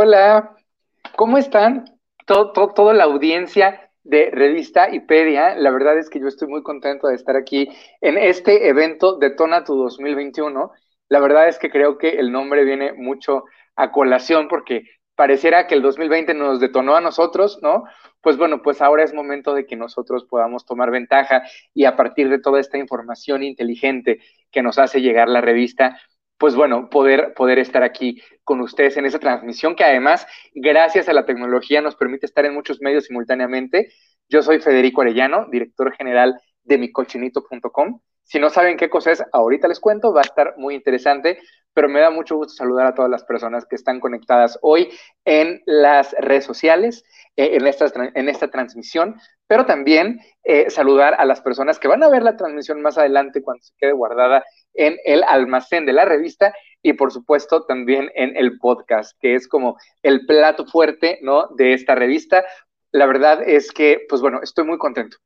Hola, ¿cómo están? Todo, toda la audiencia de Revista Ipedia. La verdad es que yo estoy muy contento de estar aquí en este evento de Tona Tu 2021. La verdad es que creo que el nombre viene mucho a colación porque pareciera que el 2020 nos detonó a nosotros, ¿no? Pues bueno, pues ahora es momento de que nosotros podamos tomar ventaja y a partir de toda esta información inteligente que nos hace llegar la revista, pues bueno, poder, poder estar aquí con ustedes en esa transmisión que además, gracias a la tecnología, nos permite estar en muchos medios simultáneamente. Yo soy Federico Arellano, director general de micochinito.com. Si no saben qué cosa es, ahorita les cuento, va a estar muy interesante, pero me da mucho gusto saludar a todas las personas que están conectadas hoy en las redes sociales, eh, en, esta, en esta transmisión, pero también eh, saludar a las personas que van a ver la transmisión más adelante cuando se quede guardada en el almacén de la revista y por supuesto también en el podcast, que es como el plato fuerte, ¿no? De esta revista. La verdad es que, pues bueno, estoy muy contento.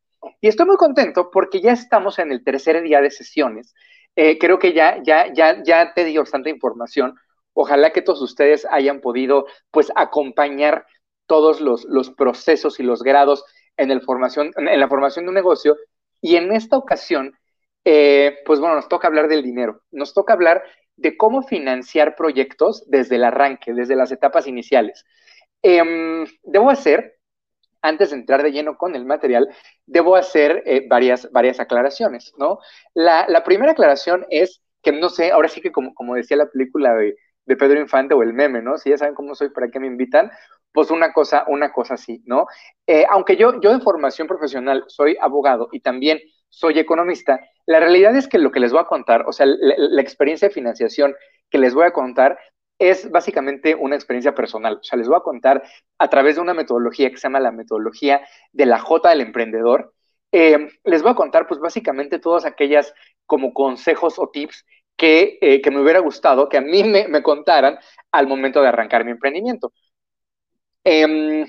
Y estoy muy contento porque ya estamos en el tercer día de sesiones. Eh, creo que ya, ya, ya, ya te di bastante información. Ojalá que todos ustedes hayan podido, pues, acompañar todos los, los procesos y los grados en, la formación de un negocio. Y en esta ocasión eh, pues bueno, nos toca hablar del dinero, nos toca hablar de cómo financiar proyectos desde el arranque, desde las etapas iniciales. Em, debo hacer, antes de entrar de lleno con el material, debo hacer eh, varias, varias aclaraciones, ¿no? La, primera aclaración es que no sé, ahora sí que como, como decía la película de, Pedro Infante o el meme, ¿no? Si ya saben cómo soy, ¿para qué me invitan? Pues una cosa, una cosa así, ¿no? Eh, aunque yo, yo de formación profesional soy abogado y también soy economista, la realidad es que lo que les voy a contar, o sea, la, experiencia de financiación que les voy a contar es básicamente una experiencia personal. O sea, les voy a contar a través de una metodología que se llama la metodología de la J del emprendedor. Eh, les voy a contar, pues básicamente todas aquellas como consejos o tips que, eh, me hubiera gustado que a mí me, contaran al momento de arrancar mi emprendimiento. Em,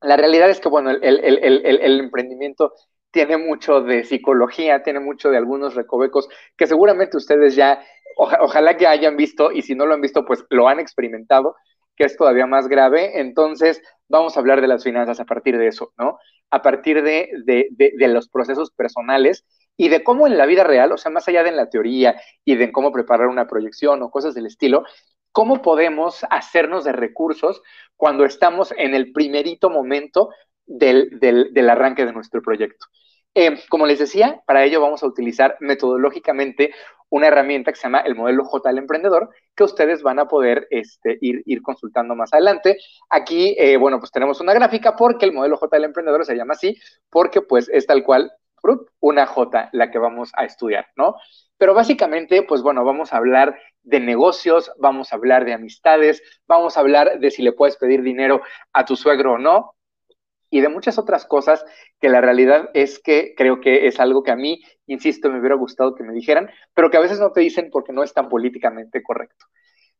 la realidad es que, bueno, el, el emprendimiento tiene mucho de psicología, tiene mucho de algunos recovecos que seguramente ustedes ya, ojalá que hayan visto y si no lo han visto, pues lo han experimentado, que es todavía más grave. Entonces, vamos a hablar de las finanzas a partir de eso, ¿no? A partir de, de, los procesos personales y de cómo en la vida real, o sea, más allá de la teoría y de cómo preparar una proyección o cosas del estilo, cómo podemos hacernos de recursos cuando estamos en el primerito momento del, arranque de nuestro proyecto. Eh, como les decía, para ello vamos a utilizar metodológicamente una herramienta que se llama el modelo J del emprendedor, que ustedes van a poder este, ir, ir, consultando más adelante. Aquí, eh, bueno, pues tenemos una gráfica porque el modelo J del emprendedor se llama así, porque pues es tal cual una J la que vamos a estudiar, ¿no? Pero básicamente, pues bueno, vamos a hablar de negocios, vamos a hablar de amistades, vamos a hablar de si le puedes pedir dinero a tu suegro o no, y de muchas otras cosas que la realidad es que creo que es algo que a mí, insisto, me hubiera gustado que me dijeran, pero que a veces no te dicen porque no es tan políticamente correcto.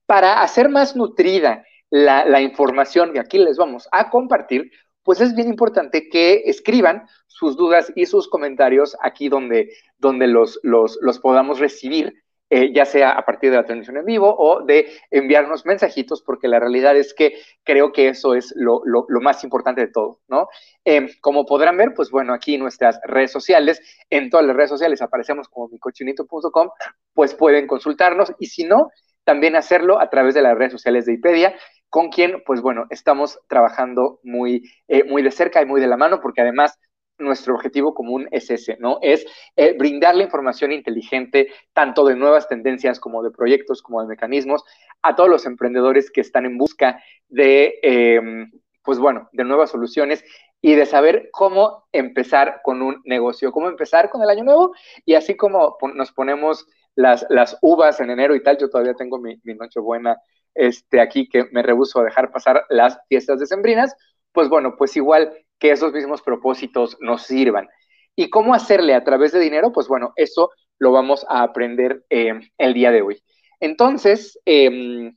Para hacer más nutrida la, información que aquí les vamos a compartir, pues es bien importante que escriban sus dudas y sus comentarios aquí donde, donde los, los, los podamos recibir eh, ya sea a partir de la transmisión en vivo o de enviarnos mensajitos, porque la realidad es que creo que eso es lo, más importante de todo, ¿no? Em, como podrán ver, pues bueno, aquí nuestras redes sociales, en todas las redes sociales aparecemos como micochinito.com, pues pueden consultarnos y si no, también hacerlo a través de las redes sociales de IPEDIA, con quien, pues bueno, estamos trabajando muy, eh, muy de cerca y muy de la mano, porque además nuestro objetivo común es ese, ¿no? Es eh, brindar la información inteligente, tanto de nuevas tendencias como de proyectos, como de mecanismos, a todos los emprendedores que están en busca de, em, pues bueno, de nuevas soluciones y de saber cómo empezar con un negocio, cómo empezar con el año nuevo y así como nos ponemos las, las uvas en enero y tal, yo todavía tengo mi, mi noche buena este, aquí que me rehuso a dejar pasar las fiestas decembrinas, pues bueno, pues igual que esos mismos propósitos nos sirvan. ¿Y cómo hacerle a través de dinero? Pues bueno, eso lo vamos a aprender eh, el día de hoy. Entonces, em,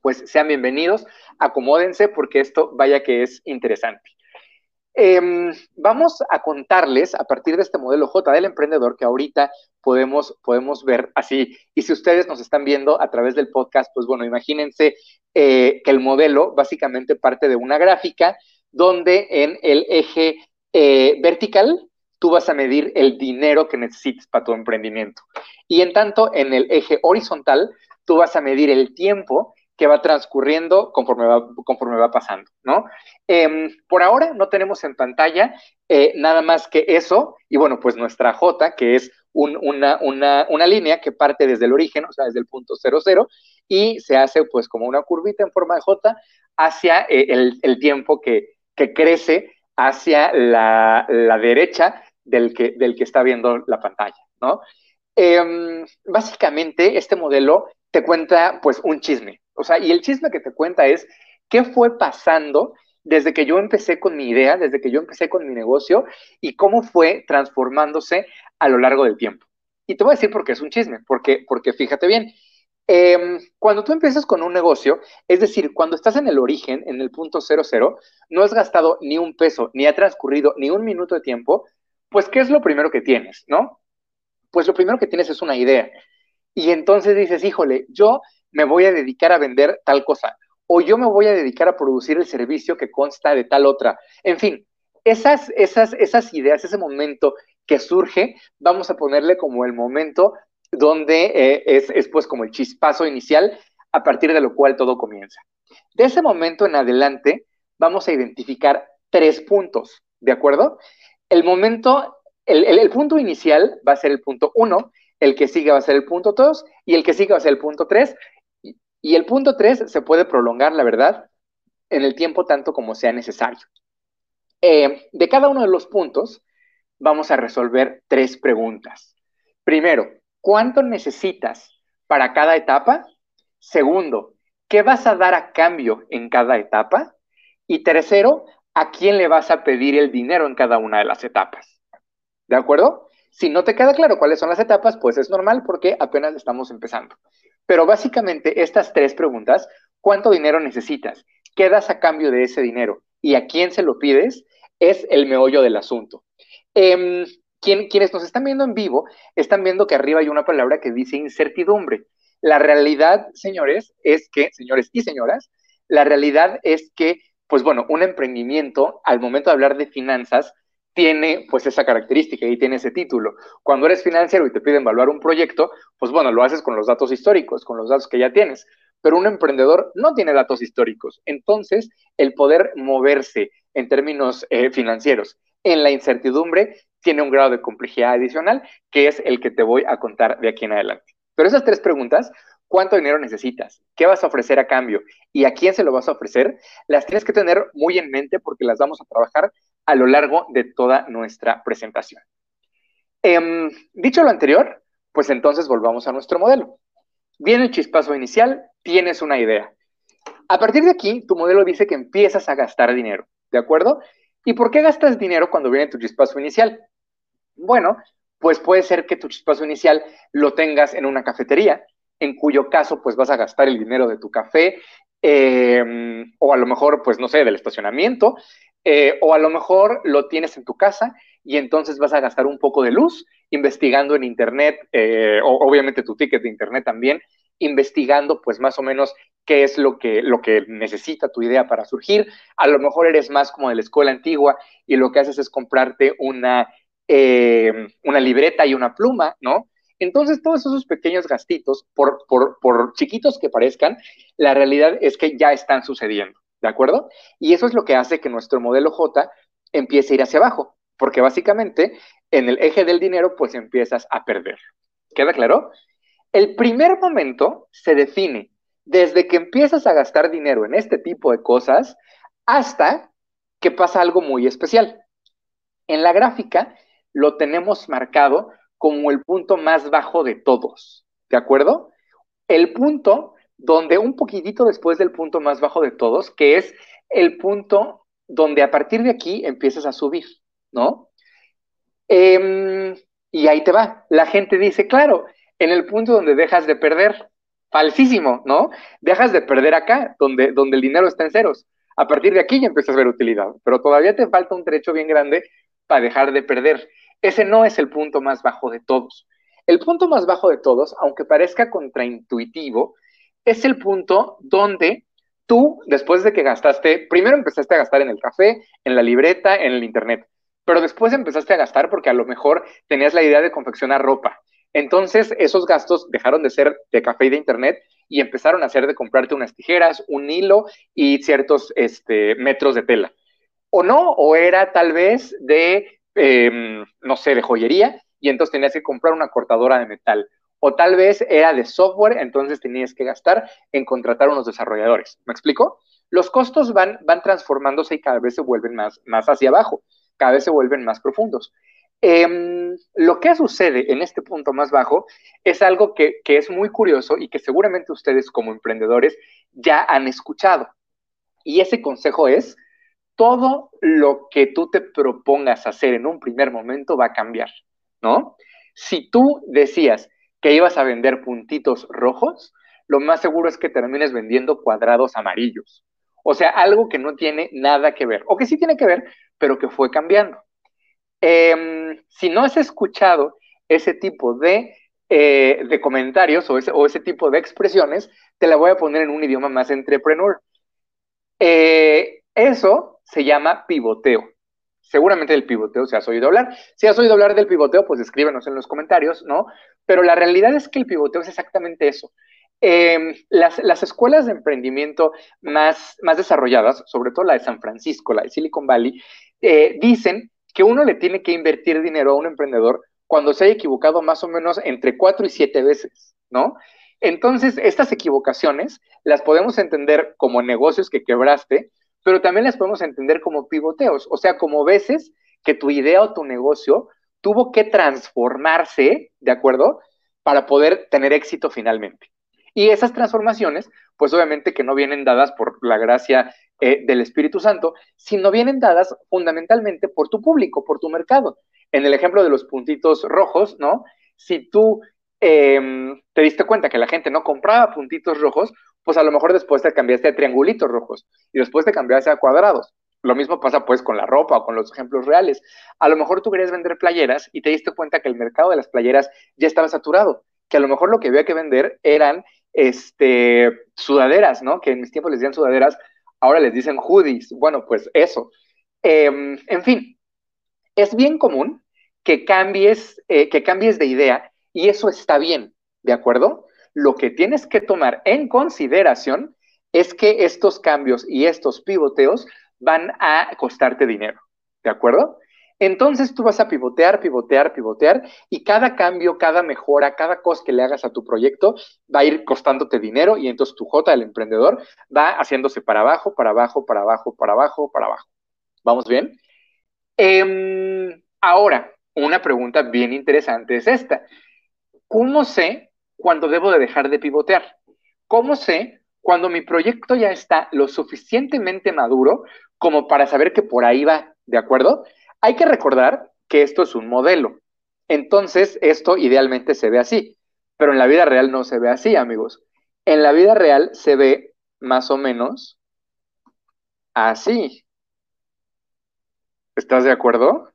pues sean bienvenidos, acomódense porque esto vaya que es interesante. Em, vamos a contarles a partir de este modelo J del emprendedor que ahorita podemos, podemos ver así. Y si ustedes nos están viendo a través del podcast, pues bueno, imagínense eh, que el modelo básicamente parte de una gráfica donde en el eje eh, vertical tú vas a medir el dinero que necesites para tu emprendimiento. Y en tanto, en el eje horizontal, tú vas a medir el tiempo que va transcurriendo conforme va, conforme va pasando, ¿no? Em, por ahora no tenemos en pantalla eh, nada más que eso, y bueno, pues nuestra J, que es una, una, línea que parte desde el origen, o sea, desde el punto 00, y se hace pues como una curvita en forma de J hacia eh, el, tiempo que, crece hacia la, derecha del que, del que está viendo la pantalla, ¿no? Em, básicamente, este modelo te cuenta pues un chisme, o sea, y el chisme que te cuenta es qué fue pasando desde que yo empecé con mi idea, desde que yo empecé con mi negocio y cómo fue transformándose a lo largo del tiempo. Y te voy a decir por qué es un chisme, porque, porque fíjate bien, em, cuando tú empiezas con un negocio, es decir, cuando estás en el origen, en el punto cero cero, no has gastado ni un peso, ni ha transcurrido ni un minuto de tiempo, pues ¿qué es lo primero que tienes, no? Pues lo primero que tienes es una idea. Y entonces dices, híjole, yo me voy a dedicar a vender tal cosa, o yo me voy a dedicar a producir el servicio que consta de tal otra. En fin, esas, esas, esas ideas, ese momento que surge, vamos a ponerle como el momento donde eh, es, es pues como el chispazo inicial a partir de lo cual todo comienza. De ese momento en adelante vamos a identificar tres puntos, ¿de acuerdo? El momento, el, el punto inicial va a ser el punto uno, el que sigue va a ser el punto dos y el que sigue va a ser el punto tres y el punto 3 se puede prolongar, la verdad, en el tiempo tanto como sea necesario. Eh, de cada uno de los puntos, vamos a resolver tres preguntas. Primero, ¿cuánto necesitas para cada etapa? Segundo, ¿qué vas a dar a cambio en cada etapa? Y tercero, ¿a quién le vas a pedir el dinero en cada una de las etapas? ¿De acuerdo? Si no te queda claro cuáles son las etapas, pues es normal porque apenas estamos empezando. Pero básicamente estas tres preguntas, ¿cuánto dinero necesitas? ¿Qué das a cambio de ese dinero? ¿Y a quién se lo pides? Es el meollo del asunto. Em, quienes nos están viendo en vivo están viendo que arriba hay una palabra que dice incertidumbre. La realidad, señores, es que, señores y señoras, la realidad es que, pues bueno, un emprendimiento, al momento de hablar de finanzas, tiene pues esa característica y tiene ese título. Cuando eres financiero y te piden evaluar un proyecto, pues bueno, lo haces con los datos históricos, con los datos que ya tienes. Pero un emprendedor no tiene datos históricos. Entonces, el poder moverse en términos eh, financieros en la incertidumbre tiene un grado de complejidad adicional que es el que te voy a contar de aquí en adelante. Pero esas tres preguntas, ¿cuánto dinero necesitas? ¿Qué vas a ofrecer a cambio? ¿Y a quién se lo vas a ofrecer? Las tienes que tener muy en mente porque las vamos a trabajar a lo largo de toda nuestra presentación. Em, dicho lo anterior, pues entonces volvamos a nuestro modelo. Viene el chispazo inicial, tienes una idea. A partir de aquí, tu modelo dice que empiezas a gastar dinero, ¿de acuerdo? ¿Y por qué gastas dinero cuando viene tu chispazo inicial? Bueno, pues puede ser que tu chispazo inicial lo tengas en una cafetería, en cuyo caso pues vas a gastar el dinero de tu café, em, o a lo mejor pues no sé, del estacionamiento, eh, o a lo mejor lo tienes en tu casa y entonces vas a gastar un poco de luz investigando en Internet, eh, o, obviamente tu ticket de Internet también, investigando pues más o menos qué es lo que, lo que necesita tu idea para surgir. A lo mejor eres más como de la escuela antigua y lo que haces es comprarte una, eh, una libreta y una pluma, ¿no? Entonces, todos esos pequeños gastitos, por, chiquitos que parezcan, la realidad es que ya están sucediendo. ¿De acuerdo? Y eso es lo que hace que nuestro modelo J empiece a ir hacia abajo, porque básicamente en el eje del dinero pues empiezas a perder. ¿Queda claro? El primer momento se define desde que empiezas a gastar dinero en este tipo de cosas hasta que pasa algo muy especial. En la gráfica lo tenemos marcado como el punto más bajo de todos, ¿de acuerdo? El punto donde un poquitito después del punto más bajo de todos, que es el punto donde a partir de aquí empiezas a subir, ¿no? Em, y ahí te va. La gente dice, claro, en el punto donde dejas de perder, falsísimo, ¿no? Dejas de perder acá, donde, donde el dinero está en ceros. A partir de aquí ya empiezas a ver utilidad, pero todavía te falta un trecho bien grande para dejar de perder. Ese no es el punto más bajo de todos. El punto más bajo de todos, aunque parezca contraintuitivo, es el punto donde tú, después de que gastaste, primero empezaste a gastar en el café, en la libreta, en el internet, pero después empezaste a gastar porque a lo mejor tenías la idea de confeccionar ropa. Entonces, esos gastos dejaron de ser de café y de internet y empezaron a ser de comprarte unas tijeras, un hilo y ciertos este, metros de tela. O no, o era tal vez de, em, no sé, de joyería y entonces tenías que comprar una cortadora de metal. O tal vez era de software, entonces tenías que gastar en contratar unos desarrolladores. ¿Me explico? Los costos van, van transformándose y cada vez se vuelven más, más hacia abajo, cada vez se vuelven más profundos. Em, lo que sucede en este punto más bajo es algo que, que es muy curioso y que seguramente ustedes como emprendedores ya han escuchado. Y ese consejo es, todo lo que tú te propongas hacer en un primer momento va a cambiar, ¿no? Si tú decías que ibas a vender puntitos rojos, lo más seguro es que termines vendiendo cuadrados amarillos. O sea, algo que no tiene nada que ver, o que sí tiene que ver, pero que fue cambiando. Em, si no has escuchado ese tipo de, eh, comentarios o ese, o ese, tipo de expresiones, te la voy a poner en un idioma más entrepreneur. Eh, eso se llama pivoteo. Seguramente del pivoteo se has oído hablar. Si has oído hablar del pivoteo, pues escríbenos en los comentarios, ¿no? Pero la realidad es que el pivoteo es exactamente eso. Em, las, las, escuelas de emprendimiento más, más desarrolladas, sobre todo la de San Francisco, la de Silicon Valley, eh, dicen que uno le tiene que invertir dinero a un emprendedor cuando se haya equivocado más o menos entre cuatro y siete veces, ¿no? Entonces, estas equivocaciones las podemos entender como negocios que quebraste, pero también las podemos entender como pivoteos, o sea, como veces que tu idea o tu negocio tuvo que transformarse, ¿de acuerdo? Para poder tener éxito finalmente. Y esas transformaciones, pues obviamente que no vienen dadas por la gracia eh, del Espíritu Santo, sino vienen dadas fundamentalmente por tu público, por tu mercado. En el ejemplo de los puntitos rojos, ¿no? Si tú em, te diste cuenta que la gente no compraba puntitos rojos, pues a lo mejor después te cambiaste a triangulitos rojos y después te cambiaste a cuadrados. Lo mismo pasa pues con la ropa o con los ejemplos reales. A lo mejor tú querías vender playeras y te diste cuenta que el mercado de las playeras ya estaba saturado, que a lo mejor lo que había que vender eran este, sudaderas, ¿no? Que en mis tiempos les decían sudaderas, ahora les dicen hoodies. Bueno, pues eso. Em, en fin, es bien común que cambies, eh, que cambies de idea y eso está bien, ¿de acuerdo? Lo que tienes que tomar en consideración es que estos cambios y estos pivoteos van a costarte dinero, ¿de acuerdo? Entonces tú vas a pivotear, pivotear, pivotear y cada cambio, cada mejora, cada cosa que le hagas a tu proyecto va a ir costándote dinero y entonces tu J, el emprendedor, va haciéndose para abajo, para abajo, para abajo, para abajo, para abajo. ¿Vamos bien? Em, ahora, una pregunta bien interesante es esta. ¿Cómo sé cuándo debo de dejar de pivotear? ¿Cómo sé cuando mi proyecto ya está lo suficientemente maduro como para saber que por ahí va? ¿De acuerdo? Hay que recordar que esto es un modelo. Entonces, esto idealmente se ve así, pero en la vida real no se ve así, amigos. En la vida real se ve más o menos así. ¿Estás de acuerdo?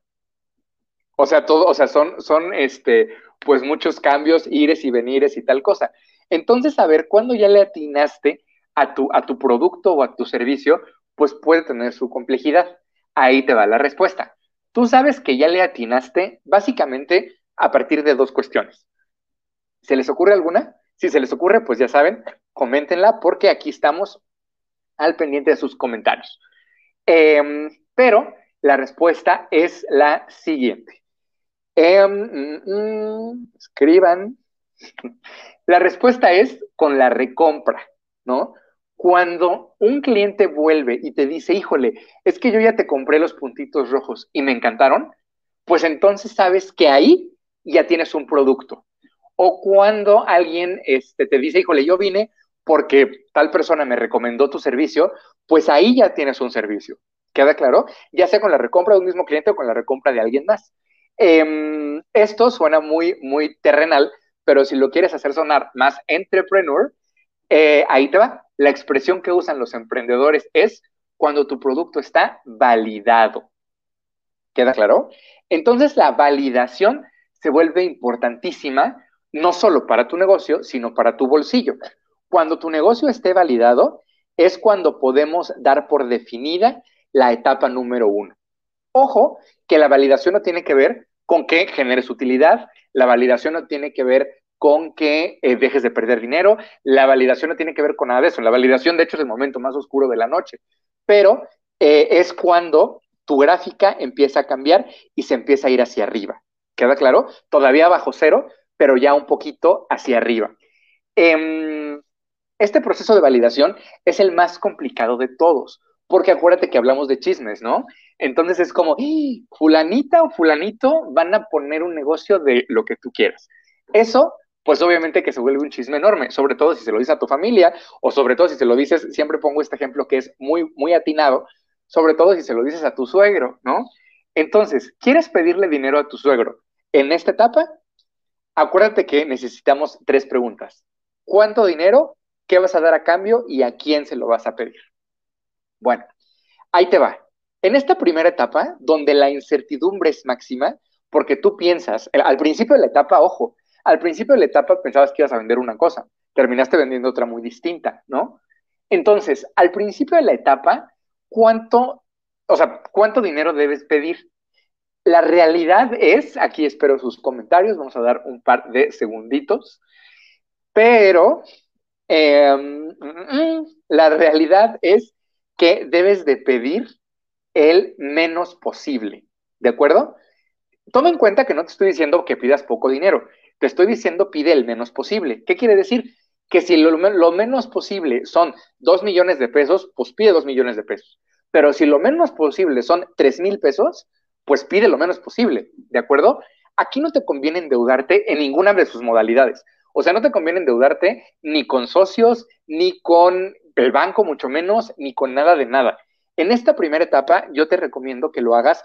O sea, todo, o sea, son, son este, pues muchos cambios, ires y venires y tal cosa. Entonces, a ver, cuando ya le atinaste a tu, a tu producto o a tu servicio, pues puede tener su complejidad. Ahí te va la respuesta. Tú sabes que ya le atinaste básicamente a partir de dos cuestiones. ¿Se les ocurre alguna? Si se les ocurre, pues ya saben, coméntenla porque aquí estamos al pendiente de sus comentarios. Em, pero la respuesta es la siguiente. Em, mm, mm, escriban. La respuesta es con la recompra, ¿no? Cuando un cliente vuelve y te dice, híjole, es que yo ya te compré los puntitos rojos y me encantaron, pues entonces sabes que ahí ya tienes un producto. O cuando alguien este, te dice, híjole, yo vine porque tal persona me recomendó tu servicio, pues ahí ya tienes un servicio. ¿Queda claro? Ya sea con la recompra de un mismo cliente o con la recompra de alguien más. Em, esto suena muy, muy terrenal, pero si lo quieres hacer sonar más entrepreneur, eh, ahí te va. La expresión que usan los emprendedores es cuando tu producto está validado. ¿Queda claro? Entonces la validación se vuelve importantísima no solo para tu negocio, sino para tu bolsillo. Cuando tu negocio esté validado, es cuando podemos dar por definida la etapa número uno. Ojo, que la validación no tiene que ver con que generes utilidad, la validación no tiene que ver con que eh, dejes de perder dinero, la validación no tiene que ver con nada de eso, la validación de hecho es el momento más oscuro de la noche, pero eh, es cuando tu gráfica empieza a cambiar y se empieza a ir hacia arriba. ¿Queda claro? Todavía bajo cero, pero ya un poquito hacia arriba. Em, este proceso de validación es el más complicado de todos, porque acuérdate que hablamos de chismes, ¿no? Entonces es como, ¡Ah! fulanita o fulanito van a poner un negocio de lo que tú quieras. Eso, pues obviamente que se vuelve un chisme enorme, sobre todo si se lo dices a tu familia o sobre todo si se lo dices, siempre pongo este ejemplo que es muy, muy atinado, sobre todo si se lo dices a tu suegro, ¿no? Entonces, ¿quieres pedirle dinero a tu suegro en esta etapa? Acuérdate que necesitamos tres preguntas. ¿Cuánto dinero? ¿Qué vas a dar a cambio? ¿Y a quién se lo vas a pedir? Bueno, ahí te va. En esta primera etapa, donde la incertidumbre es máxima, porque tú piensas, al principio de la etapa, ojo, al principio de la etapa pensabas que ibas a vender una cosa, terminaste vendiendo otra muy distinta, ¿no? Entonces, al principio de la etapa, ¿cuánto, o sea, cuánto dinero debes pedir? La realidad es, aquí espero sus comentarios, vamos a dar un par de segunditos, pero em, mm, mm, la realidad es que debes de pedir el menos posible, ¿de acuerdo? Toma en cuenta que no te estoy diciendo que pidas poco dinero, te estoy diciendo pide el menos posible. ¿Qué quiere decir? Que si lo, menos posible son dos millones de pesos, pues pide dos millones de pesos. Pero si lo menos posible son tres mil pesos, pues pide lo menos posible, ¿de acuerdo? Aquí no te conviene endeudarte en ninguna de sus modalidades. O sea, no te conviene endeudarte ni con socios, ni con el banco, mucho menos, ni con nada de nada. En esta primera etapa, yo te recomiendo que lo hagas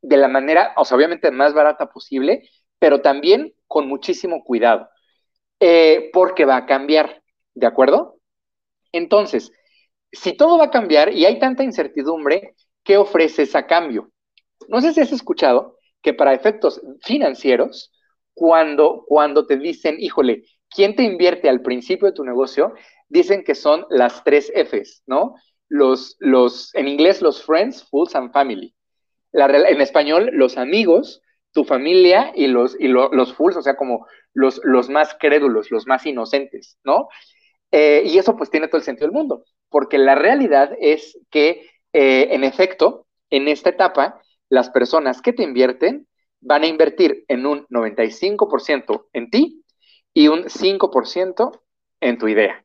de la manera, o sea, obviamente más barata posible, pero también con muchísimo cuidado, eh, porque va a cambiar, ¿de acuerdo? Entonces, si todo va a cambiar y hay tanta incertidumbre, ¿qué ofreces a cambio? No sé si has escuchado que para efectos financieros, cuando, cuando te dicen, híjole, ¿quién te invierte al principio de tu negocio? Dicen que son las tres Fs, ¿no? Los, los, en inglés, los friends, fools and family. en español, los amigos, tu familia y los, y los fools, o sea, como los, los más crédulos, los más inocentes, ¿no? Eh, y eso pues tiene todo el sentido del mundo, porque la realidad es que, eh, en efecto, en esta etapa, las personas que te invierten van a invertir en un 95% en ti y un 5% en tu idea.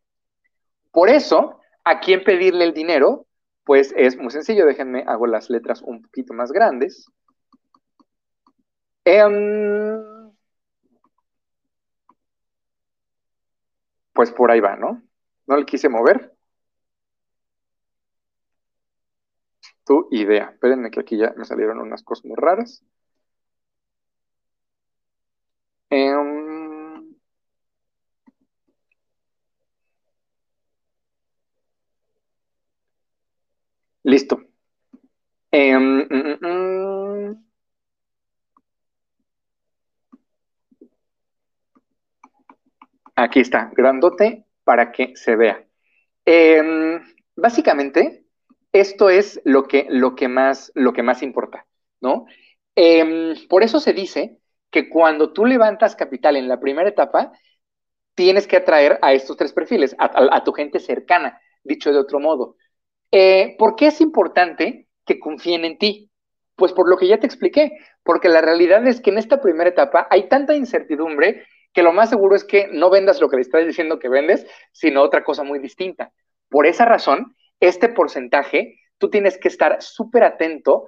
Por eso, ¿a quién pedirle el dinero? Pues es muy sencillo, déjenme, hago las letras un poquito más grandes. Em, pues por ahí va, ¿no? No le quise mover. Tu idea. Espérenme que aquí ya me salieron unas cosas muy raras. Em, listo. Em, mm, mm, mm. Aquí está, grandote para que se vea. Em, básicamente, esto es lo que, lo que, más, lo que más importa, ¿no? Em, por eso se dice que cuando tú levantas capital en la primera etapa, tienes que atraer a estos tres perfiles, a, tu gente cercana, dicho de otro modo. Eh, ¿Por qué es importante que confíen en ti? Pues por lo que ya te expliqué, porque la realidad es que en esta primera etapa hay tanta incertidumbre que lo más seguro es que no vendas lo que le estás diciendo que vendes, sino otra cosa muy distinta. Por esa razón, este porcentaje, tú tienes que estar súper atento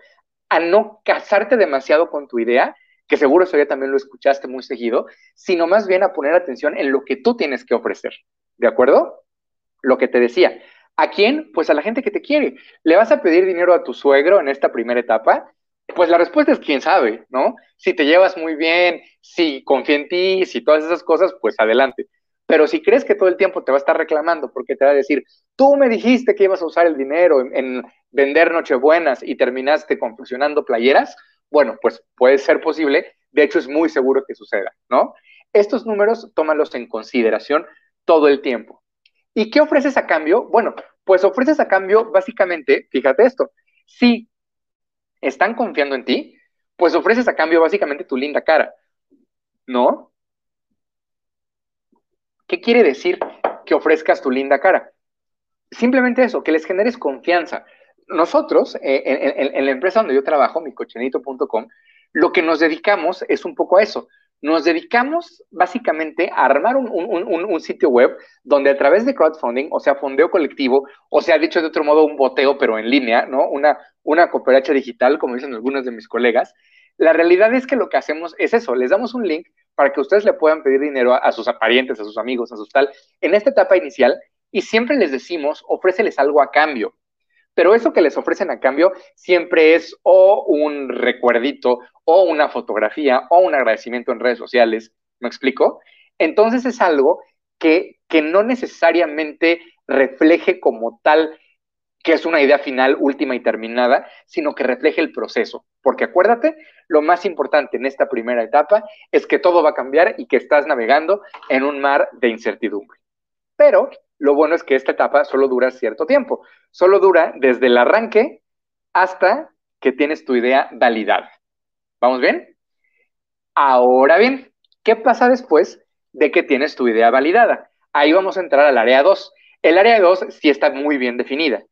a no casarte demasiado con tu idea, que seguro eso ya también lo escuchaste muy seguido, sino más bien a poner atención en lo que tú tienes que ofrecer. ¿De acuerdo? Lo que te decía. ¿A quién? Pues a la gente que te quiere. ¿Le vas a pedir dinero a tu suegro en esta primera etapa? Pues la respuesta es quién sabe, ¿no? Si te llevas muy bien, si confía en ti, si todas esas cosas, pues adelante. Pero si crees que todo el tiempo te va a estar reclamando porque te va a decir, tú me dijiste que ibas a usar el dinero en, vender nochebuenas y terminaste confeccionando playeras, bueno, pues puede ser posible, de hecho es muy seguro que suceda, ¿no? Estos números tómalos en consideración todo el tiempo. ¿Y qué ofreces a cambio? Bueno, pues ofreces a cambio básicamente, fíjate esto, si están confiando en ti, pues ofreces a cambio básicamente tu linda cara, ¿no? ¿Qué quiere decir que ofrezcas tu linda cara? Simplemente eso, que les generes confianza. Nosotros, eh, en, la empresa donde yo trabajo, micochenito.com, lo que nos dedicamos es un poco a eso. Nos dedicamos básicamente a armar un, sitio web donde a través de crowdfunding, o sea, fondeo colectivo, o sea, dicho de otro modo, un boteo, pero en línea, ¿no? Una, una cooperacha digital, como dicen algunos de mis colegas. La realidad es que lo que hacemos es eso, les damos un link para que ustedes le puedan pedir dinero a, sus parientes, a sus amigos, a sus tal, en esta etapa inicial, y siempre les decimos, ofréceles algo a cambio. Pero eso que les ofrecen a cambio siempre es o un recuerdito, o una fotografía, o un agradecimiento en redes sociales. ¿Me explico? Entonces es algo que, que no necesariamente refleje como tal que es una idea final, última y terminada, sino que refleje el proceso. Porque acuérdate, lo más importante en esta primera etapa es que todo va a cambiar y que estás navegando en un mar de incertidumbre. Pero lo bueno es que esta etapa solo dura cierto tiempo. Solo dura desde el arranque hasta que tienes tu idea validada. ¿Vamos bien? Ahora bien, ¿qué pasa después de que tienes tu idea validada? Ahí vamos a entrar al área 2. El área 2 sí está muy bien definida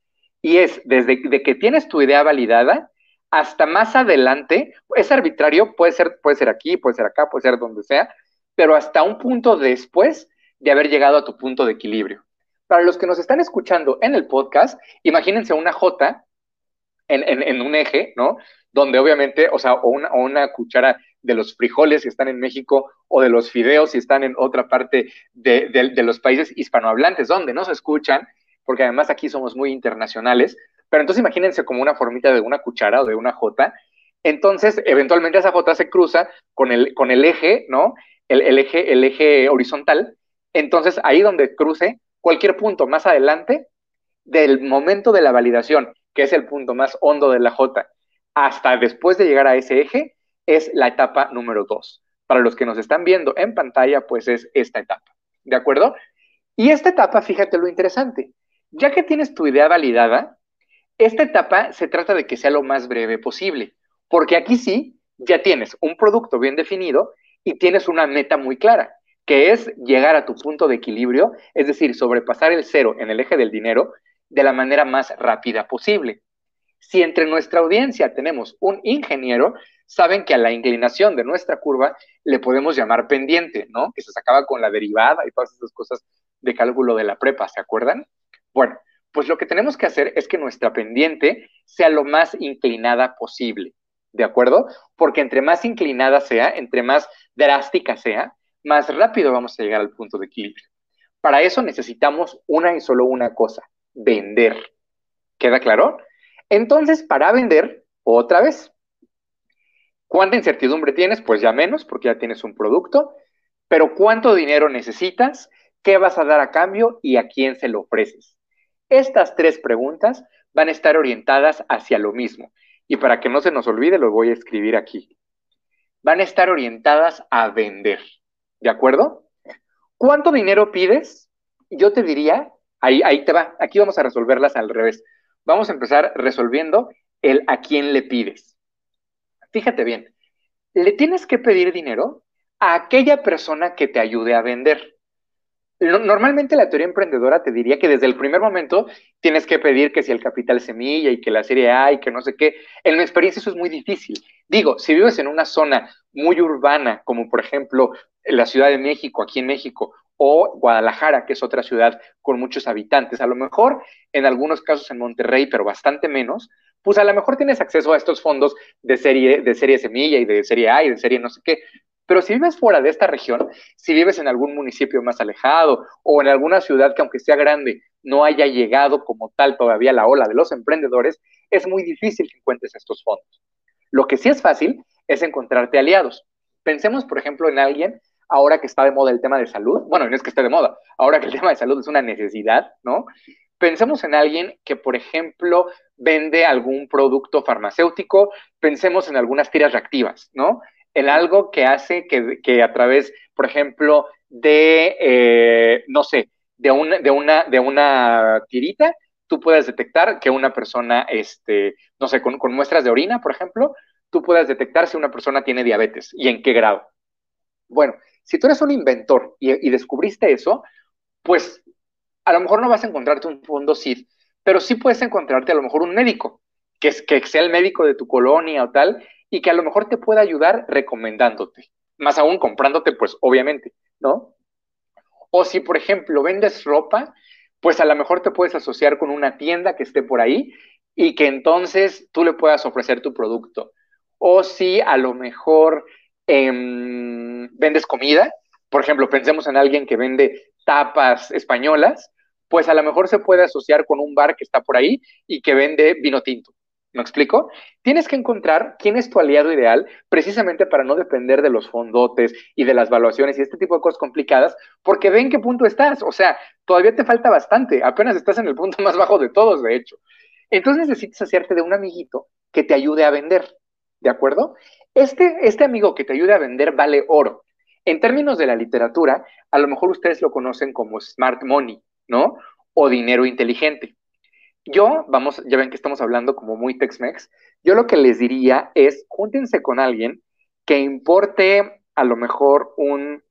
y es desde que tienes tu idea validada hasta más adelante, es arbitrario, puede ser, puede ser aquí, puede ser acá, puede ser donde sea, pero hasta un punto después de haber llegado a tu punto de equilibrio. Para los que nos están escuchando en el podcast, imagínense una J en, un eje, ¿no? Donde obviamente, o sea, o una, cuchara de los frijoles que están en México o de los fideos si están en otra parte de, los países hispanohablantes, donde no se escuchan, porque además aquí somos muy internacionales, pero entonces imagínense como una formita de una cuchara o de una J, entonces eventualmente esa J se cruza con el, el eje, ¿no? El, eje, el eje horizontal, entonces ahí donde cruce cualquier punto más adelante del momento de la validación, que es el punto más hondo de la J, hasta después de llegar a ese eje, es la etapa número 2. Para los que nos están viendo en pantalla, pues es esta etapa. ¿De acuerdo? Y esta etapa, fíjate lo interesante, ya que tienes tu idea validada, esta etapa se trata de que sea lo más breve posible, porque aquí sí, ya tienes un producto bien definido y tienes una meta muy clara, que es llegar a tu punto de equilibrio, es decir, sobrepasar el cero en el eje del dinero de la manera más rápida posible. Si entre nuestra audiencia tenemos un ingeniero, saben que a la inclinación de nuestra curva le podemos llamar pendiente, ¿no? Que se sacaba con la derivada y todas esas cosas de cálculo de la prepa, ¿se acuerdan? Bueno, pues lo que tenemos que hacer es que nuestra pendiente sea lo más inclinada posible, ¿de acuerdo? Porque entre más inclinada sea, entre más drástica sea, más rápido vamos a llegar al punto de equilibrio. Para eso necesitamos una y solo una cosa, vender. ¿Queda claro? Entonces, para vender, otra vez, ¿cuánta incertidumbre tienes? Pues ya menos, porque ya tienes un producto, pero ¿cuánto dinero necesitas? ¿Qué vas a dar a cambio y a quién se lo ofreces? Estas tres preguntas van a estar orientadas hacia lo mismo. Y para que no se nos olvide, lo voy a escribir aquí. Van a estar orientadas a vender. ¿De acuerdo? ¿Cuánto dinero pides? Yo te diría, ahí, ahí te va, aquí vamos a resolverlas al revés. Vamos a empezar resolviendo el a quién le pides. Fíjate bien, le tienes que pedir dinero a aquella persona que te ayude a vender. Normalmente la teoría emprendedora te diría que desde el primer momento tienes que pedir que si el capital semilla y que la serie A y que no sé qué. En mi experiencia eso es muy difícil. Digo, si vives en una zona muy urbana, como por ejemplo la Ciudad de México, aquí en México, o Guadalajara, que es otra ciudad con muchos habitantes, a lo mejor en algunos casos en Monterrey, pero bastante menos, pues a lo mejor tienes acceso a estos fondos de serie, de serie semilla y de serie A y de serie no sé qué, pero si vives fuera de esta región, si vives en algún municipio más alejado o en alguna ciudad que aunque sea grande no haya llegado como tal todavía la ola de los emprendedores, es muy difícil que encuentres estos fondos. Lo que sí es fácil es encontrarte aliados. Pensemos, por ejemplo, en alguien ahora que está de moda el tema de salud, bueno, no es que esté de moda, ahora que el tema de salud es una necesidad, ¿no? Pensemos en alguien que, por ejemplo, vende algún producto farmacéutico, pensemos en algunas tiras reactivas, ¿no? En algo que hace que, a través, por ejemplo, de, eh, no sé, de una, de, una, de una tirita, tú puedas detectar que una persona, este, no sé, con, muestras de orina, por ejemplo, tú puedas detectar si una persona tiene diabetes y en qué grado. Bueno, si tú eres un inventor y, descubriste eso, pues a lo mejor no vas a encontrarte un fondo CID, pero sí puedes encontrarte a lo mejor un médico, que, es, que sea el médico de tu colonia o tal, y que a lo mejor te pueda ayudar recomendándote, más aún comprándote, pues obviamente, ¿no? O si, por ejemplo, vendes ropa, pues a lo mejor te puedes asociar con una tienda que esté por ahí y que entonces tú le puedas ofrecer tu producto. O si a lo mejor em, vendes comida, por ejemplo, pensemos en alguien que vende tapas españolas, pues a lo mejor se puede asociar con un bar que está por ahí y que vende vino tinto. ¿Me explico? Tienes que encontrar quién es tu aliado ideal precisamente para no depender de los fondotes y de las valuaciones y este tipo de cosas complicadas, porque ven qué punto estás. O sea, todavía te falta bastante, apenas estás en el punto más bajo de todos, de hecho. Entonces necesitas hacerte de un amiguito que te ayude a vender, ¿de acuerdo? Este, este amigo que te ayude a vender vale oro. En términos de la literatura, a lo mejor ustedes lo conocen como smart money, ¿no? O dinero inteligente. Yo, vamos, ya ven que estamos hablando como muy Tex-Mex, yo lo que les diría es, júntense con alguien que importe a lo mejor un,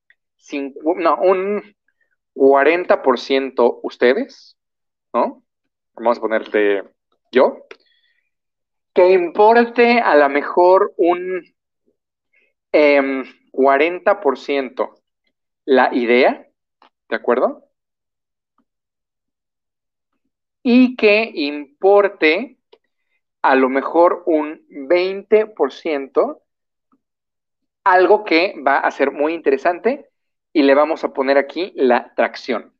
no, un 40% ustedes, ¿no? Vamos a ponerte yo, que importe a lo mejor un 40% em, la idea, ¿de acuerdo? y que importe a lo mejor un 20%, algo que va a ser muy interesante y le vamos a poner aquí la tracción.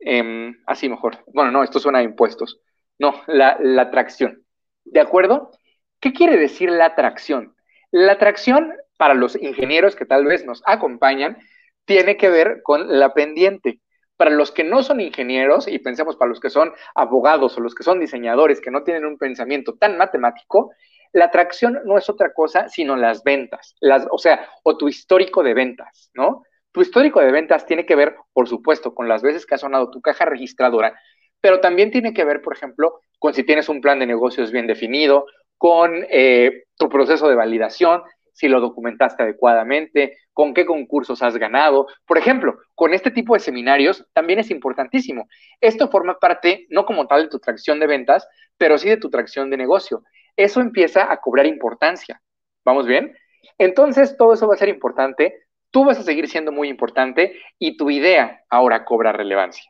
Em, así mejor. Bueno, no, esto suena a impuestos. No, la tracción. ¿De acuerdo? ¿Qué quiere decir la tracción? La tracción, para los ingenieros que tal vez nos acompañan, tiene que ver con la pendiente. Para los que no son ingenieros, y pensemos para los que son abogados o los que son diseñadores, que no tienen un pensamiento tan matemático, la atracción no es otra cosa sino las ventas, las, o sea, o tu histórico de ventas, ¿no? Tu histórico de ventas tiene que ver, por supuesto, con las veces que ha sonado tu caja registradora, pero también tiene que ver, por ejemplo, con si tienes un plan de negocios bien definido, con eh, tu proceso de validación, si lo documentaste adecuadamente, con qué concursos has ganado. Por ejemplo, con este tipo de seminarios también es importantísimo. Esto forma parte, no como tal de tu tracción de ventas, pero sí de tu tracción de negocio. Eso empieza a cobrar importancia. ¿Vamos bien? Entonces, todo eso va a ser importante, tú vas a seguir siendo muy importante y tu idea ahora cobra relevancia.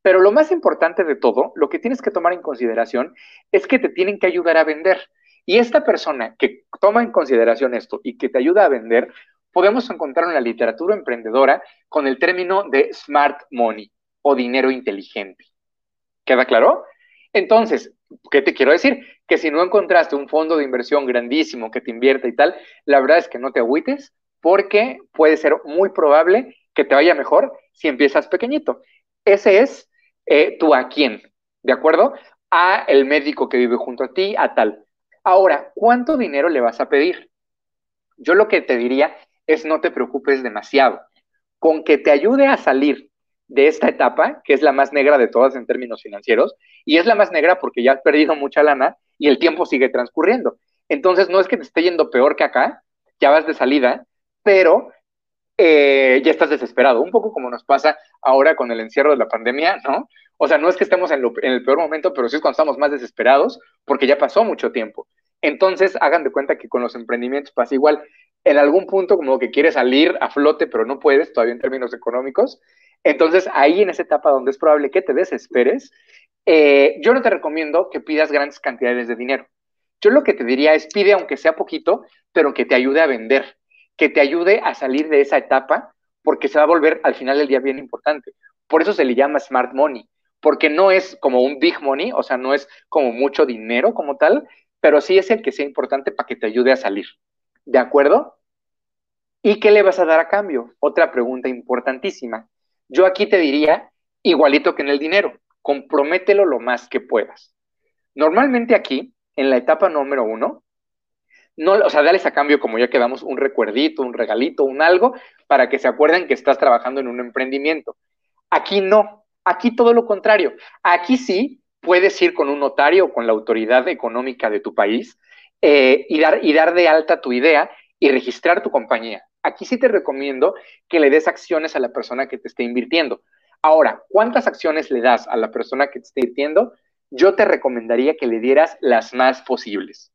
Pero lo más importante de todo, lo que tienes que tomar en consideración es que te tienen que ayudar a vender. Y esta persona que toma en consideración esto y que te ayuda a vender, podemos encontrar en la literatura emprendedora con el término de smart money o dinero inteligente. ¿Queda claro? Entonces, ¿qué te quiero decir? Que si no encontraste un fondo de inversión grandísimo que te invierta y tal, la verdad es que no te agüites porque puede ser muy probable que te vaya mejor si empiezas pequeñito. Ese es eh, tu a quién, ¿de acuerdo? A el médico que vive junto a ti, a tal. Ahora, ¿cuánto dinero le vas a pedir? Yo lo que te diría es no te preocupes demasiado. Con que te ayude a salir de esta etapa, que es la más negra de todas en términos financieros, y es la más negra porque ya has perdido mucha lana y el tiempo sigue transcurriendo. Entonces, no es que te esté yendo peor que acá, ya vas de salida, pero eh, ya estás desesperado, un poco como nos pasa ahora con el encierro de la pandemia, ¿no? O sea, no es que estemos en, el peor momento, pero sí es cuando estamos más desesperados porque ya pasó mucho tiempo. Entonces, hagan de cuenta que con los emprendimientos pasa igual. En algún punto como que quieres salir a flote, pero no puedes todavía en términos económicos. Entonces, ahí en esa etapa donde es probable que te desesperes, eh, yo no te recomiendo que pidas grandes cantidades de dinero. Yo lo que te diría es pide aunque sea poquito, pero que te ayude a vender, que te ayude a salir de esa etapa, porque se va a volver al final del día bien importante. Por eso se le llama smart money porque no es como un big money, o sea, no es como mucho dinero como tal, pero sí es el que sea importante para que te ayude a salir. ¿De acuerdo? ¿Y qué le vas a dar a cambio? Otra pregunta importantísima. Yo aquí te diría, igualito que en el dinero, compromételo lo más que puedas. Normalmente aquí, en la etapa número uno, no, o sea, dales a cambio, como ya quedamos, un recuerdito, un regalito, un algo, para que se acuerden que estás trabajando en un emprendimiento. Aquí no, aquí todo lo contrario. Aquí sí puedes ir con un notario o con la autoridad económica de tu país eh, y, dar, y dar de alta tu idea y registrar tu compañía. Aquí sí te recomiendo que le des acciones a la persona que te esté invirtiendo. Ahora, ¿cuántas acciones le das a la persona que te esté invirtiendo? Yo te recomendaría que le dieras las más posibles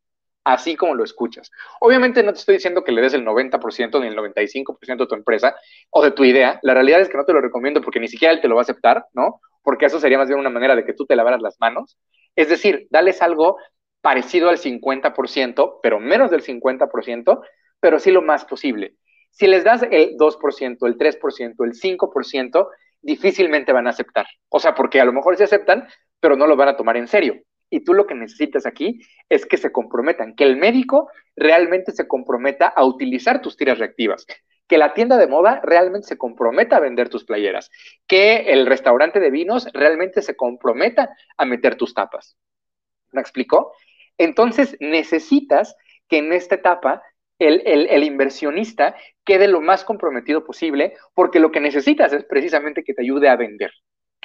así como lo escuchas. Obviamente no te estoy diciendo que le des el 90% ni el 95% de tu empresa o de tu idea. La realidad es que no te lo recomiendo porque ni siquiera él te lo va a aceptar, ¿no? Porque eso sería más bien una manera de que tú te lavaras las manos. Es decir, dales algo parecido al 50%, pero menos del 50%, pero sí lo más posible. Si les das el 2%, el 3%, el 5%, difícilmente van a aceptar. O sea, porque a lo mejor se aceptan, pero no lo van a tomar en serio. Y tú lo que necesitas aquí es que se comprometan, que el médico realmente se comprometa a utilizar tus tiras reactivas, que la tienda de moda realmente se comprometa a vender tus playeras, que el restaurante de vinos realmente se comprometa a meter tus tapas. ¿Me explicó? Entonces necesitas que en esta etapa el, el, inversionista quede lo más comprometido posible, porque lo que necesitas es precisamente que te ayude a vender.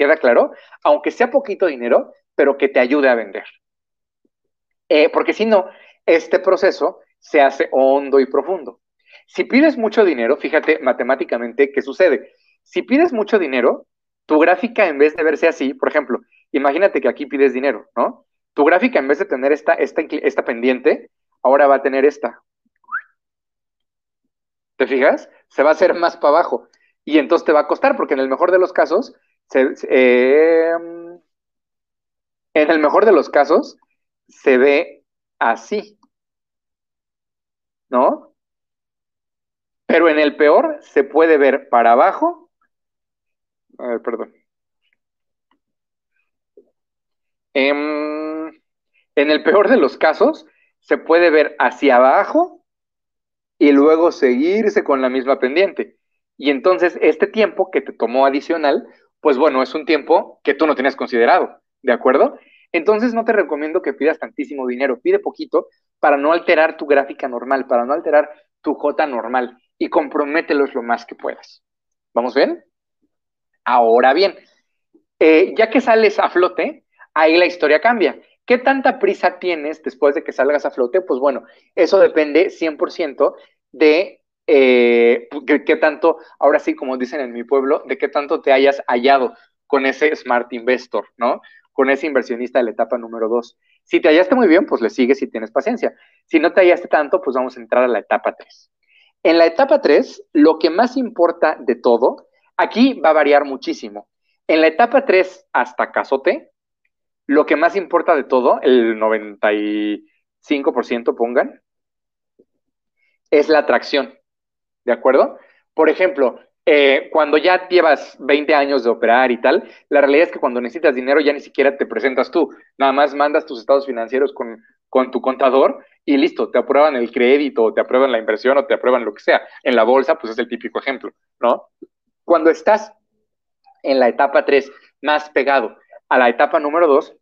¿Queda claro? Aunque sea poquito dinero, pero que te ayude a vender. Eh, porque si no, este proceso se hace hondo y profundo. Si pides mucho dinero, fíjate matemáticamente qué sucede. Si pides mucho dinero, tu gráfica en vez de verse así, por ejemplo, imagínate que aquí pides dinero, ¿no? Tu gráfica en vez de tener esta, esta, esta pendiente, ahora va a tener esta. ¿Te fijas? Se va a hacer más para abajo. Y entonces te va a costar, porque en el mejor de los casos, eh, en el mejor de los casos, se ve así, ¿no? Pero en el peor se puede ver para abajo. A ver, perdón. Em, en, el peor de los casos, se puede ver hacia abajo y luego seguirse con la misma pendiente. Y entonces este tiempo que te tomó adicional, pues bueno, es un tiempo que tú no tenías considerado. ¿de acuerdo? Entonces no te recomiendo que pidas tantísimo dinero, pide poquito para no alterar tu gráfica normal, para no alterar tu J normal y compromételos lo más que puedas. ¿Vamos bien? Ahora bien, eh, ya que sales a flote, ahí la historia cambia. ¿Qué tanta prisa tienes después de que salgas a flote? Pues bueno, eso depende 100% de eh, qué tanto, ahora sí, como dicen en mi pueblo, de qué tanto te hayas hallado con ese smart investor, ¿no? con ese inversionista de la etapa número dos. Si te hallaste muy bien, pues le sigues y tienes paciencia. Si no te hallaste tanto, pues vamos a entrar a la etapa tres. En la etapa tres, lo que más importa de todo, aquí va a variar muchísimo. En la etapa tres hasta casote, lo que más importa de todo, el 95% pongan, es la atracción. ¿De acuerdo? Por ejemplo, eh, cuando ya llevas 20 años de operar y tal, la realidad es que cuando necesitas dinero ya ni siquiera te presentas tú, nada más mandas tus estados financieros con, con tu contador y listo, te aprueban el crédito, te aprueban la inversión o te aprueban lo que sea. En la bolsa, pues es el típico ejemplo, ¿no? Cuando estás en la etapa 3 más pegado a la etapa número 2,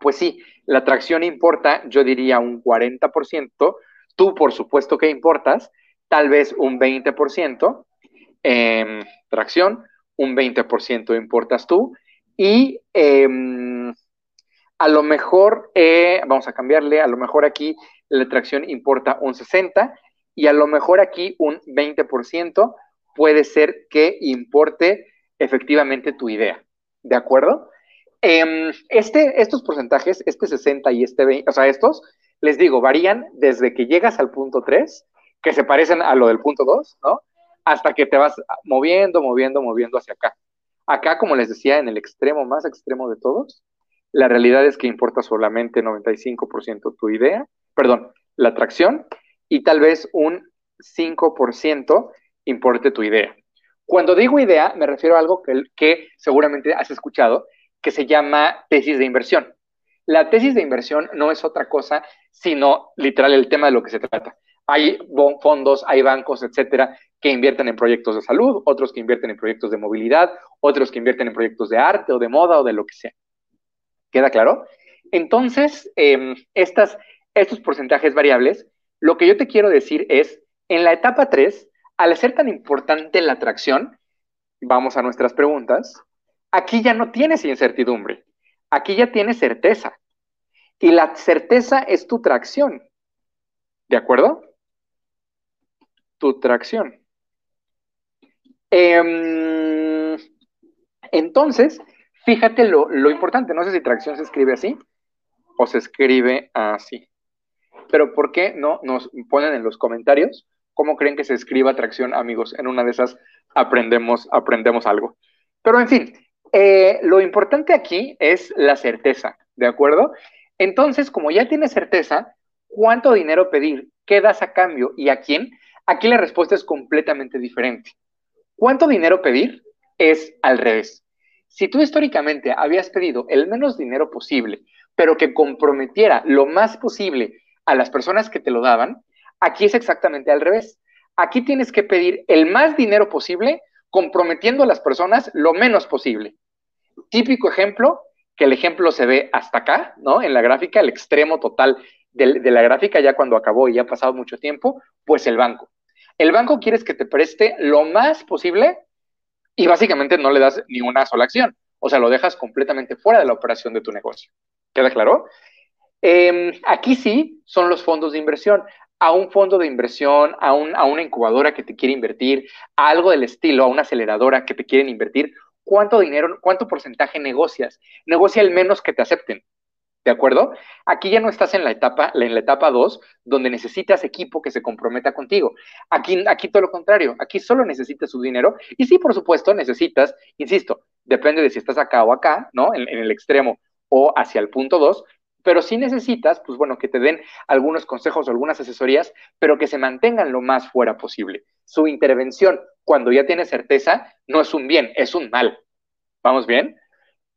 pues sí, la atracción importa, yo diría un 40%, tú por supuesto que importas, tal vez un 20%, eh, tracción, un 20% importas tú y em, a lo mejor, eh, vamos a cambiarle, a lo mejor aquí la tracción importa un 60 y a lo mejor aquí un 20% puede ser que importe efectivamente tu idea. ¿De acuerdo? Em, este, estos porcentajes, este 60 y este 20, o sea, estos, les digo, varían desde que llegas al punto 3, que se parecen a lo del punto 2, ¿no? hasta que te vas moviendo, moviendo, moviendo hacia acá. Acá, como les decía, en el extremo más extremo de todos, la realidad es que importa solamente 95% tu idea, perdón, la atracción, y tal vez un 5% importe tu idea. Cuando digo idea, me refiero a algo que, que seguramente has escuchado, que se llama tesis de inversión. La tesis de inversión no es otra cosa, sino literal el tema de lo que se trata. Hay fondos, hay bancos, etcétera, que invierten en proyectos de salud, otros que invierten en proyectos de movilidad, otros que invierten en proyectos de arte o de moda o de lo que sea. ¿Queda claro? Entonces, em, estas, estos porcentajes variables, lo que yo te quiero decir es, en la etapa 3, al ser tan importante la atracción, vamos a nuestras preguntas, aquí ya no tienes incertidumbre, aquí ya tienes certeza. Y la certeza es tu tracción. ¿De acuerdo? Tu tracción. Em, entonces, fíjate lo, lo importante, no sé si tracción se escribe así o se escribe así. Pero ¿por qué no nos ponen en los comentarios cómo creen que se escriba tracción, amigos? En una de esas aprendemos, aprendemos algo. Pero en fin, eh, lo importante aquí es la certeza, ¿de acuerdo? Entonces, como ya tienes certeza, ¿cuánto dinero pedir? ¿Qué das a cambio? ¿Y a quién? Aquí la respuesta es completamente diferente. ¿Cuánto dinero pedir? Es al revés. Si tú históricamente habías pedido el menos dinero posible, pero que comprometiera lo más posible a las personas que te lo daban, aquí es exactamente al revés. Aquí tienes que pedir el más dinero posible, comprometiendo a las personas lo menos posible. Típico ejemplo, que el ejemplo se ve hasta acá, ¿no? En la gráfica, el extremo total de, de la gráfica, ya cuando acabó y ya ha pasado mucho tiempo, pues el banco. El banco quieres que te preste lo más posible y básicamente no le das ni una sola acción. O sea, lo dejas completamente fuera de la operación de tu negocio. ¿Queda claro? Em, aquí sí son los fondos de inversión. A un fondo de inversión, a, a una incubadora que te quiere invertir, a algo del estilo, a una aceleradora que te quieren invertir, ¿cuánto dinero, cuánto porcentaje negocias? Negocia el menos que te acepten. ¿De acuerdo? Aquí ya no estás en la etapa, en la etapa 2, donde necesitas equipo que se comprometa contigo. Aquí, aquí todo lo contrario, aquí solo necesitas su dinero. Y sí, por supuesto, necesitas, insisto, depende de si estás acá o acá, ¿no? En, en el extremo o hacia el punto 2, pero sí necesitas, pues bueno, que te den algunos consejos o algunas asesorías, pero que se mantengan lo más fuera posible. Su intervención, cuando ya tienes certeza, no es un bien, es un mal. ¿Vamos bien?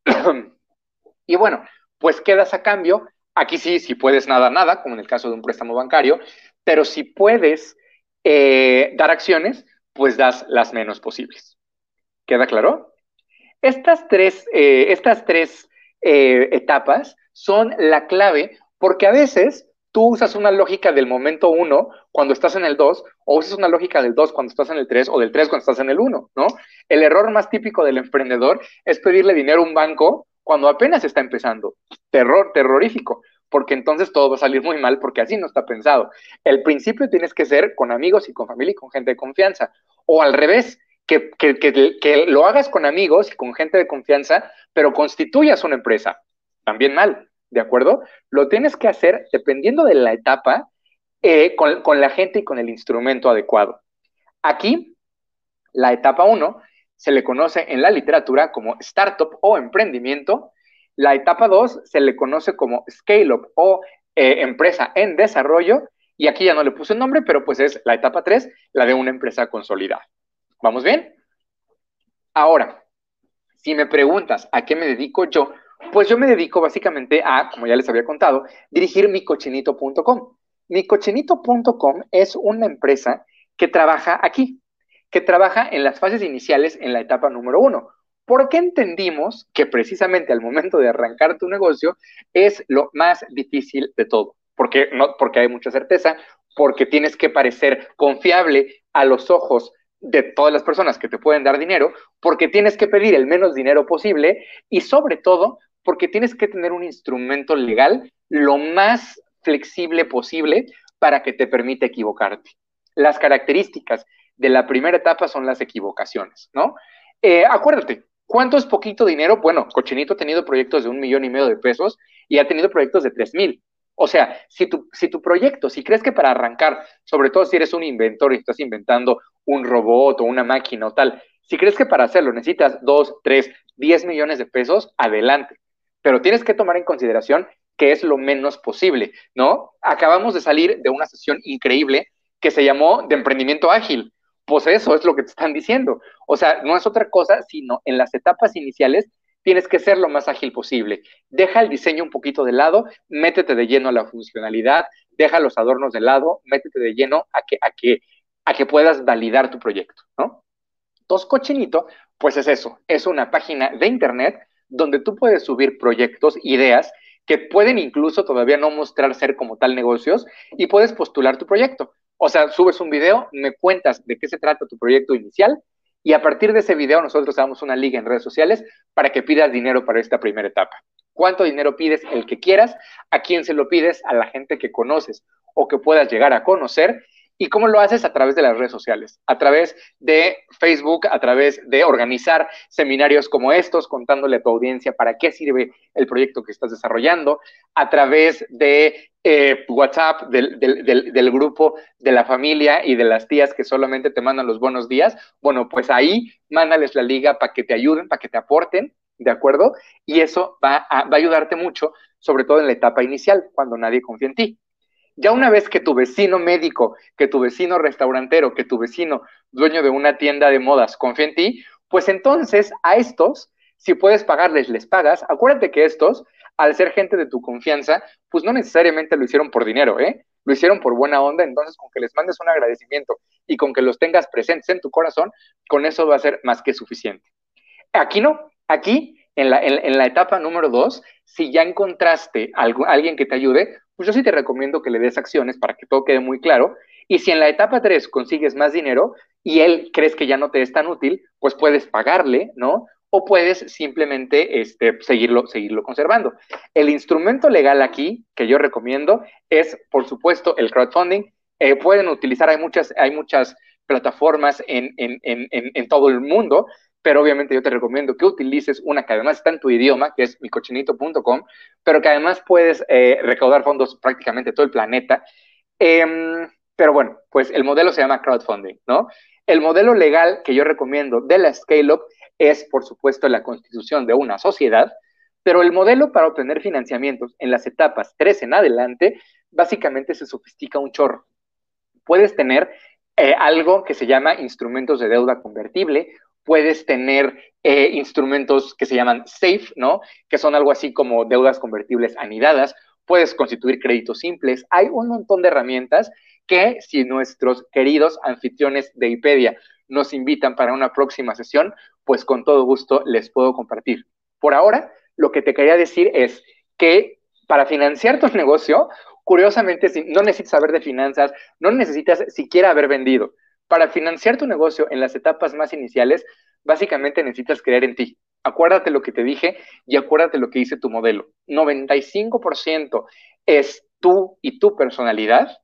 y bueno, pues quedas a cambio. Aquí sí, si puedes nada, nada, como en el caso de un préstamo bancario, pero si puedes eh, dar acciones, pues das las menos posibles. ¿Queda claro? Estas tres, eh, estas tres eh, etapas son la clave porque a veces tú usas una lógica del momento 1 cuando estás en el 2 o usas una lógica del 2 cuando estás en el 3 o del 3 cuando estás en el 1, ¿no? El error más típico del emprendedor es pedirle dinero a un banco cuando apenas está empezando. Terror, terrorífico, porque entonces todo va a salir muy mal porque así no está pensado. El principio tienes que ser con amigos y con familia y con gente de confianza. O al revés, que, lo hagas con amigos y con gente de confianza, pero constituyas una empresa. También mal. ¿de acuerdo? Lo tienes que hacer dependiendo de la etapa, eh, con, la gente y con el instrumento adecuado. Aquí, la etapa 1 se le conoce en la literatura como startup o emprendimiento. La etapa 2 se le conoce como scale-up o eh, empresa en desarrollo. Y aquí ya no le puse el nombre, pero pues es la etapa 3, la de una empresa consolidada. ¿Vamos bien? Ahora, si me preguntas a qué me dedico yo, pues yo me dedico básicamente a, como ya les había contado, dirigir micochinito.com. Micochinito.com es una empresa que trabaja aquí, que trabaja en las fases iniciales en la etapa número uno. Porque entendimos que precisamente al momento de arrancar tu negocio es lo más difícil de todo. Porque, no, porque hay mucha certeza, porque tienes que parecer confiable a los ojos de todas las personas que te pueden dar dinero, porque tienes que pedir el menos dinero posible y sobre todo porque tienes que tener un instrumento legal lo más flexible posible para que te permita equivocarte. Las características de la primera etapa son las equivocaciones, ¿no? Eh, acuérdate, ¿cuánto es poquito dinero? Bueno, Cochinito ha tenido proyectos de un millón y medio de pesos y ha tenido proyectos de tres mil. O sea, si tu, si tu proyecto, si crees que para arrancar, sobre todo si eres un inventor y estás inventando un robot o una máquina o tal, si crees que para hacerlo necesitas dos, tres, diez millones de pesos, adelante pero tienes que tomar en consideración que es lo menos posible, ¿no? Acabamos de salir de una sesión increíble que se llamó de emprendimiento ágil. Pues eso es lo que te están diciendo. O sea, no es otra cosa, sino en las etapas iniciales tienes que ser lo más ágil posible. Deja el diseño un poquito de lado, métete de lleno a la funcionalidad, deja los adornos de lado, métete de lleno a que, a que, a que puedas validar tu proyecto, ¿no? Entonces, Cochinito, pues es eso, es una página de internet donde tú puedes subir proyectos, ideas que pueden incluso todavía no mostrar ser como tal negocios y puedes postular tu proyecto. O sea, subes un video, me cuentas de qué se trata tu proyecto inicial y a partir de ese video nosotros damos una liga en redes sociales para que pidas dinero para esta primera etapa. ¿Cuánto dinero pides? El que quieras. ¿A quién se lo pides? A la gente que conoces o que puedas llegar a conocer ¿Y cómo lo haces? A través de las redes sociales, a través de Facebook, a través de organizar seminarios como estos, contándole a tu audiencia para qué sirve el proyecto que estás desarrollando, a través de eh, WhatsApp, del, grupo de la familia y de las tías que solamente te mandan los buenos días. Bueno, pues ahí mándales la liga para que te ayuden, para que te aporten, ¿de acuerdo? Y eso va a ayudarte mucho, sobre todo en la etapa inicial, cuando nadie confía en ti. Ya una vez que tu vecino médico, que tu vecino restaurantero, que tu vecino dueño de una tienda de modas confía en ti, pues entonces a estos, si puedes pagarles, les pagas. Acuérdate que estos, al ser gente de tu confianza, pues no necesariamente lo hicieron por dinero, ¿eh? Lo hicieron por buena onda, entonces con que les mandes un agradecimiento y con que los tengas presentes en tu corazón, con eso va a ser más que suficiente. Aquí no, aquí en la, en, la etapa número dos, si ya encontraste a alguien que te ayude, pues yo sí te recomiendo que le des acciones para que todo quede muy claro. Y si en la etapa 3 consigues más dinero y él crees que ya no te es tan útil, pues puedes pagarle, ¿no? O puedes simplemente este, seguirlo, seguirlo conservando. El instrumento legal aquí que yo recomiendo es, por supuesto, el crowdfunding. Eh, pueden utilizar, hay muchas, hay muchas plataformas en, todo el mundo pero obviamente yo te recomiendo que utilices una que además está en tu idioma, que es micochinito.com, pero que además puedes eh, recaudar fondos prácticamente todo el planeta. Em, pero bueno, pues el modelo se llama crowdfunding, ¿no? El modelo legal que yo recomiendo de la Scale-Up es, por supuesto, la constitución de una sociedad, pero el modelo para obtener financiamientos en las etapas 3 en adelante, básicamente se sofistica un chorro. Puedes tener eh, algo que se llama instrumentos de deuda convertible puedes tener eh, instrumentos que se llaman SAFE, ¿no? Que son algo así como deudas convertibles anidadas, puedes constituir créditos simples. Hay un montón de herramientas que si nuestros queridos anfitriones de IPEDIA nos invitan para una próxima sesión, pues con todo gusto les puedo compartir. Por ahora, lo que te quería decir es que para financiar tu negocio, curiosamente, no necesitas saber de finanzas, no necesitas siquiera haber vendido. Para financiar tu negocio en las etapas más iniciales, básicamente necesitas creer en ti. Acuérdate lo que te dije y acuérdate lo que dice tu modelo. 95% es tú y tu personalidad,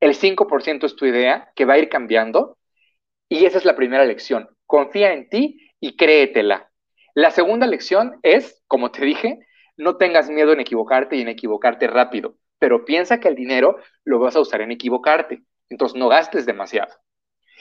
el 5% es tu idea que va a ir cambiando y esa es la primera lección. Confía en ti y créetela. La segunda lección es, como te dije, no tengas miedo en equivocarte y en equivocarte rápido, pero piensa que el dinero lo vas a usar en equivocarte. Entonces no gastes demasiado.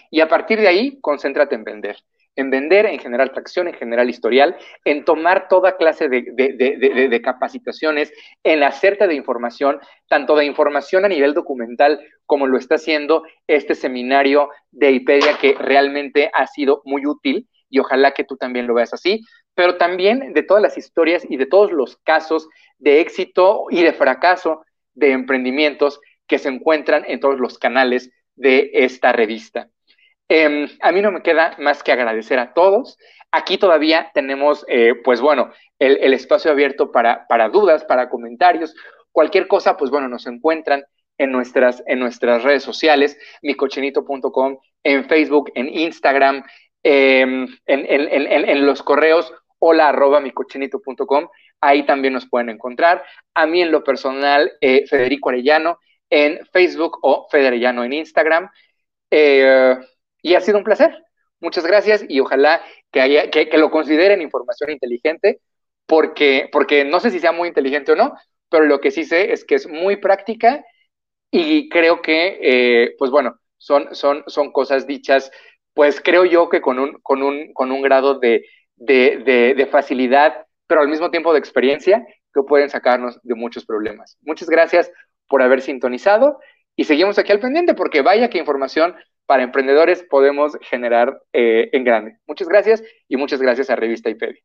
Y a partir de ahí, concéntrate en vender. En vender, en generar tracción, en generar historial, en tomar toda clase de, capacitaciones, en hacerte de información, tanto de información a nivel documental como lo está haciendo este seminario de IPEDIA que realmente ha sido muy útil y ojalá que tú también lo veas así, pero también de todas las historias y de todos los casos de éxito y de fracaso de emprendimientos que se encuentran en todos los canales de esta revista. Em, a mí no me queda más que agradecer a todos. Aquí todavía tenemos, eh, pues bueno, el, espacio abierto para, dudas, para comentarios. Cualquier cosa, pues bueno, nos encuentran en nuestras, en nuestras redes sociales, micochinito.com, en Facebook, en Instagram, em, en, los correos hola arroba micochinito.com. Ahí también nos pueden encontrar. A mí en lo personal, eh, Federico Arellano en Facebook o Federellano en Instagram. Eh, y ha sido un placer. Muchas gracias y ojalá que, haya, que, lo consideren información inteligente, porque, porque no sé si sea muy inteligente o no, pero lo que sí sé es que es muy práctica y creo que, eh, pues bueno, son, son, son cosas dichas, pues creo yo que con un, con un, con un grado de, de, de facilidad, pero al mismo tiempo de experiencia, que pueden sacarnos de muchos problemas. Muchas gracias por haber sintonizado y seguimos aquí al pendiente porque vaya que información para emprendedores podemos generar eh, en grande. Muchas gracias y muchas gracias a Revista IPEDI.